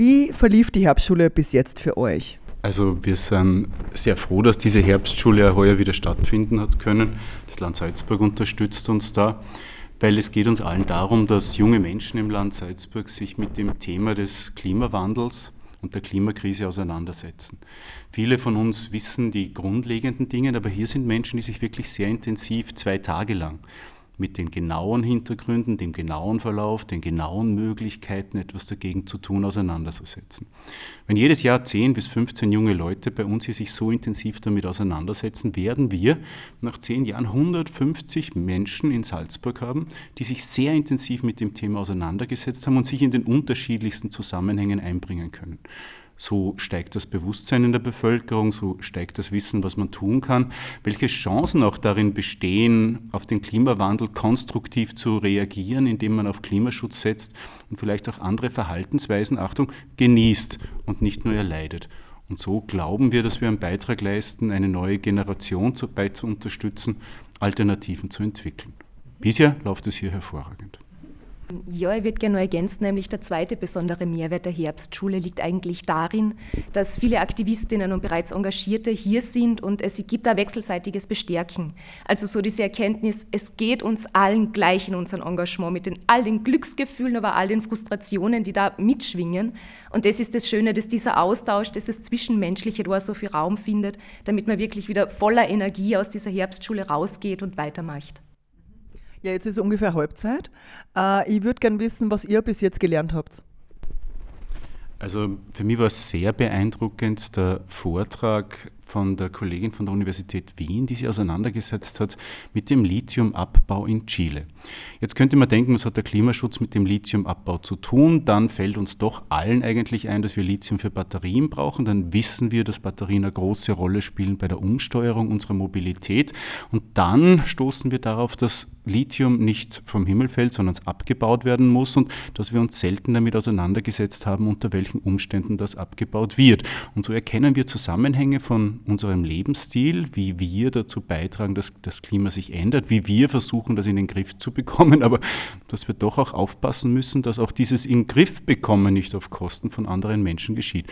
Wie verlief die Herbstschule bis jetzt für euch? Also wir sind sehr froh, dass diese Herbstschule heuer wieder stattfinden hat können. Das Land Salzburg unterstützt uns da, weil es geht uns allen darum, dass junge Menschen im Land Salzburg sich mit dem Thema des Klimawandels und der Klimakrise auseinandersetzen. Viele von uns wissen die grundlegenden Dinge, aber hier sind Menschen, die sich wirklich sehr intensiv zwei Tage lang mit den genauen Hintergründen, dem genauen Verlauf, den genauen Möglichkeiten, etwas dagegen zu tun, auseinanderzusetzen. Wenn jedes Jahr 10 bis 15 junge Leute bei uns hier sich so intensiv damit auseinandersetzen, werden wir nach 10 Jahren 150 Menschen in Salzburg haben, die sich sehr intensiv mit dem Thema auseinandergesetzt haben und sich in den unterschiedlichsten Zusammenhängen einbringen können so steigt das Bewusstsein in der Bevölkerung, so steigt das Wissen, was man tun kann, welche Chancen auch darin bestehen, auf den Klimawandel konstruktiv zu reagieren, indem man auf Klimaschutz setzt und vielleicht auch andere Verhaltensweisen, Achtung, genießt und nicht nur erleidet. Und so glauben wir, dass wir einen Beitrag leisten, eine neue Generation dabei zu unterstützen, Alternativen zu entwickeln. Bisher läuft es hier hervorragend. Ja, ich würde gerne noch ergänzen, nämlich der zweite besondere Mehrwert der Herbstschule liegt eigentlich darin, dass viele Aktivistinnen und bereits Engagierte hier sind und es gibt da wechselseitiges Bestärken. Also so diese Erkenntnis, es geht uns allen gleich in unserem Engagement mit den, all den Glücksgefühlen, aber all den Frustrationen, die da mitschwingen. Und das ist das Schöne, dass dieser Austausch, dieses Zwischenmenschliche da so viel Raum findet, damit man wirklich wieder voller Energie aus dieser Herbstschule rausgeht und weitermacht. Ja, jetzt ist ungefähr Halbzeit. Äh, ich würde gerne wissen, was ihr bis jetzt gelernt habt. Also für mich war es sehr beeindruckend der Vortrag von der Kollegin von der Universität Wien, die sich auseinandergesetzt hat mit dem Lithiumabbau in Chile. Jetzt könnte man denken, was hat der Klimaschutz mit dem Lithiumabbau zu tun? Dann fällt uns doch allen eigentlich ein, dass wir Lithium für Batterien brauchen. Dann wissen wir, dass Batterien eine große Rolle spielen bei der Umsteuerung unserer Mobilität. Und dann stoßen wir darauf, dass Lithium nicht vom Himmel fällt, sondern es abgebaut werden muss und dass wir uns selten damit auseinandergesetzt haben, unter welchen Umständen das abgebaut wird. Und so erkennen wir Zusammenhänge von unserem Lebensstil, wie wir dazu beitragen, dass das Klima sich ändert, wie wir versuchen, das in den Griff zu bekommen, aber dass wir doch auch aufpassen müssen, dass auch dieses in Griff bekommen nicht auf Kosten von anderen Menschen geschieht.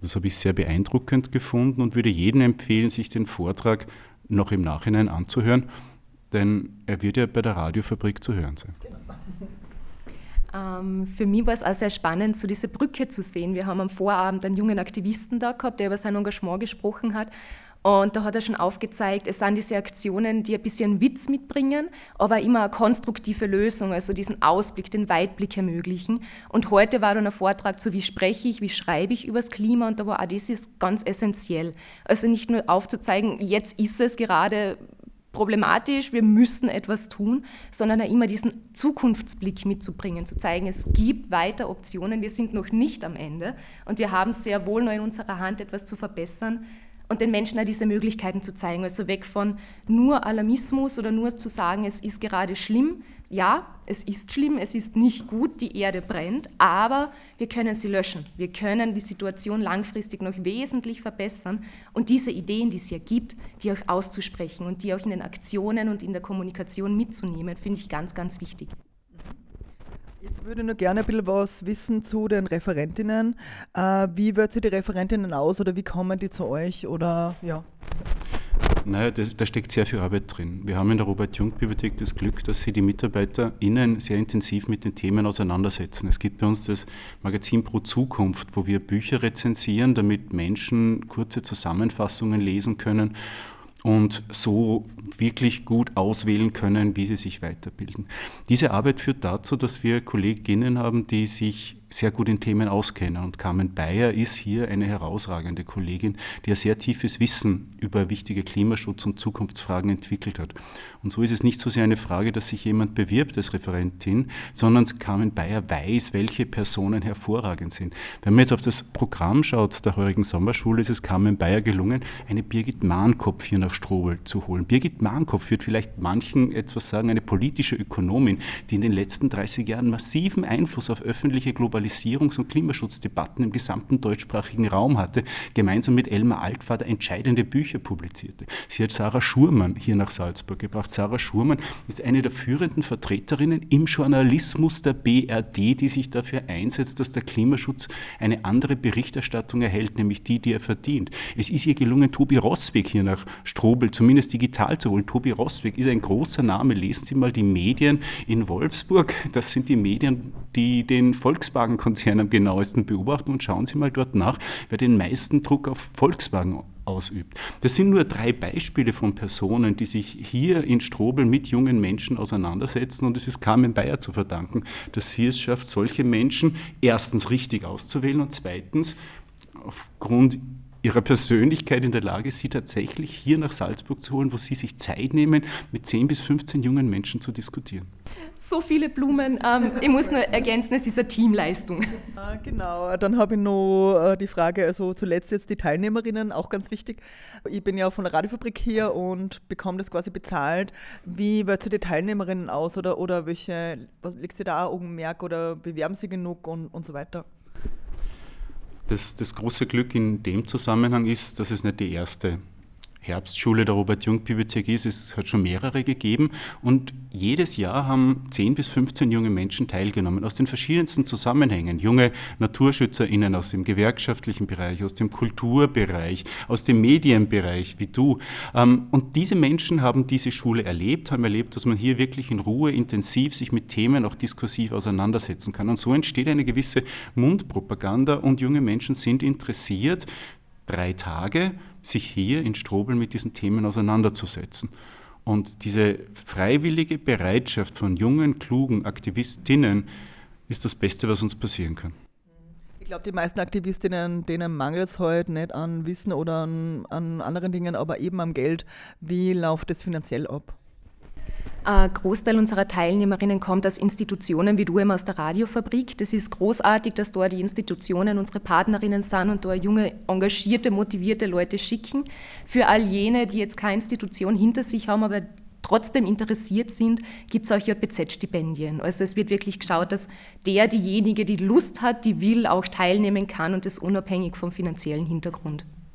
Das habe ich sehr beeindruckend gefunden und würde jedem empfehlen, sich den Vortrag noch im Nachhinein anzuhören, denn er wird ja bei der Radiofabrik zu hören sein. Ähm, für mich war es auch sehr spannend, so diese Brücke zu sehen. Wir haben am Vorabend einen jungen Aktivisten da gehabt, der über sein Engagement gesprochen hat. Und da hat er schon aufgezeigt, es sind diese Aktionen, die ein bisschen Witz mitbringen, aber immer eine konstruktive Lösung, also diesen Ausblick, den Weitblick ermöglichen. Und heute war dann ein Vortrag zu, wie spreche ich, wie schreibe ich über das Klima und da war auch das ist ganz essentiell. Also nicht nur aufzuzeigen, jetzt ist es gerade problematisch, wir müssen etwas tun, sondern auch immer diesen Zukunftsblick mitzubringen, zu zeigen, es gibt weiter Optionen, wir sind noch nicht am Ende und wir haben sehr wohl noch in unserer Hand etwas zu verbessern und den Menschen auch diese Möglichkeiten zu zeigen. Also weg von nur Alarmismus oder nur zu sagen, es ist gerade schlimm. Ja, es ist schlimm, es ist nicht gut, die Erde brennt, aber wir können sie löschen. Wir können die Situation langfristig noch wesentlich verbessern und diese Ideen, die es hier gibt, die auch auszusprechen und die auch in den Aktionen und in der Kommunikation mitzunehmen, finde ich ganz, ganz wichtig. Jetzt würde ich noch gerne ein bisschen was wissen zu den Referentinnen. Äh, wie wird sie die Referentinnen aus oder wie kommen die zu euch? Oder ja. Naja, da, da steckt sehr viel Arbeit drin. Wir haben in der Robert-Jung-Bibliothek das Glück, dass sie die MitarbeiterInnen sehr intensiv mit den Themen auseinandersetzen. Es gibt bei uns das Magazin Pro Zukunft, wo wir Bücher rezensieren, damit Menschen kurze Zusammenfassungen lesen können und so wirklich gut auswählen können, wie sie sich weiterbilden. Diese Arbeit führt dazu, dass wir Kolleginnen haben, die sich sehr gut in Themen auskennen. Und Carmen Bayer ist hier eine herausragende Kollegin, die ein sehr tiefes Wissen über wichtige Klimaschutz- und Zukunftsfragen entwickelt hat. Und so ist es nicht so sehr eine Frage, dass sich jemand bewirbt als Referentin, sondern Carmen Bayer weiß, welche Personen hervorragend sind. Wenn man jetzt auf das Programm schaut der heurigen Sommerschule, ist es Carmen Bayer gelungen, eine Birgit Mahnkopf hier nach Strobel zu holen. Birgit Mahnkopf wird vielleicht manchen etwas sagen, eine politische Ökonomin, die in den letzten 30 Jahren massiven Einfluss auf öffentliche Globalisierung Digitalisierungs- und Klimaschutzdebatten im gesamten deutschsprachigen Raum hatte, gemeinsam mit Elmar Altvater entscheidende Bücher publizierte. Sie hat Sarah Schurmann hier nach Salzburg gebracht. Sarah Schurmann ist eine der führenden Vertreterinnen im Journalismus der BRD, die sich dafür einsetzt, dass der Klimaschutz eine andere Berichterstattung erhält, nämlich die, die er verdient. Es ist ihr gelungen, Tobi Rossweg hier nach Strobel zumindest digital zu holen. Tobi Rossweg ist ein großer Name. Lesen Sie mal die Medien in Wolfsburg. Das sind die Medien, die den Volkswagen-Konzern am genauesten beobachten. Und schauen Sie mal dort nach, wer den meisten Druck auf Volkswagen ausübt. Das sind nur drei Beispiele von Personen, die sich hier in Strobel mit jungen Menschen auseinandersetzen und es ist Carmen Bayer zu verdanken, dass sie es schafft, solche Menschen erstens richtig auszuwählen und zweitens aufgrund ihrer Persönlichkeit in der Lage, sie tatsächlich hier nach Salzburg zu holen, wo sie sich Zeit nehmen, mit 10 bis 15 jungen Menschen zu diskutieren. So viele Blumen. Ähm, ich muss nur ergänzen, es ist eine Teamleistung. Ah, genau, dann habe ich noch äh, die Frage, also zuletzt jetzt die Teilnehmerinnen, auch ganz wichtig. Ich bin ja von der Radiofabrik hier und bekomme das quasi bezahlt. Wie wählt ihr die Teilnehmerinnen aus oder, oder welche, was liegt sie da Augenmerk oder bewerben sie genug und, und so weiter? Das, das große Glück in dem Zusammenhang ist, dass es nicht die erste Herbstschule der Robert-Jung-Bibliothek ist. Es hat schon mehrere gegeben und jedes Jahr haben 10 bis 15 junge Menschen teilgenommen aus den verschiedensten Zusammenhängen. Junge NaturschützerInnen aus dem gewerkschaftlichen Bereich, aus dem Kulturbereich, aus dem Medienbereich, wie du. Ähm, und diese Menschen haben diese Schule erlebt, haben erlebt, dass man hier wirklich in Ruhe intensiv sich mit Themen auch diskursiv auseinandersetzen kann. Und so entsteht eine gewisse Mundpropaganda und junge Menschen sind interessiert, drei Tage sich hier in Strobel mit diesen Themen auseinanderzusetzen. Und diese freiwillige Bereitschaft von jungen, klugen Aktivistinnen ist das Beste, was uns passieren kann. Ich glaube, die meisten Aktivistinnen, denen mangelt es heute nicht an Wissen oder an, an anderen Dingen, aber eben am Geld. Wie läuft das finanziell ab? Ein Großteil unserer Teilnehmerinnen kommt aus Institutionen wie du eben aus der Radiofabrik. Das ist großartig, dass dort die Institutionen unsere Partnerinnen sind und da junge, engagierte, motivierte Leute schicken. Für all jene, die jetzt keine Institution hinter sich haben, aber trotzdem interessiert sind, gibt es auch JBZ-Stipendien. Also es wird wirklich geschaut, dass der, diejenige, die Lust hat, die will, auch teilnehmen kann und das unabhängig vom finanziellen Hintergrund.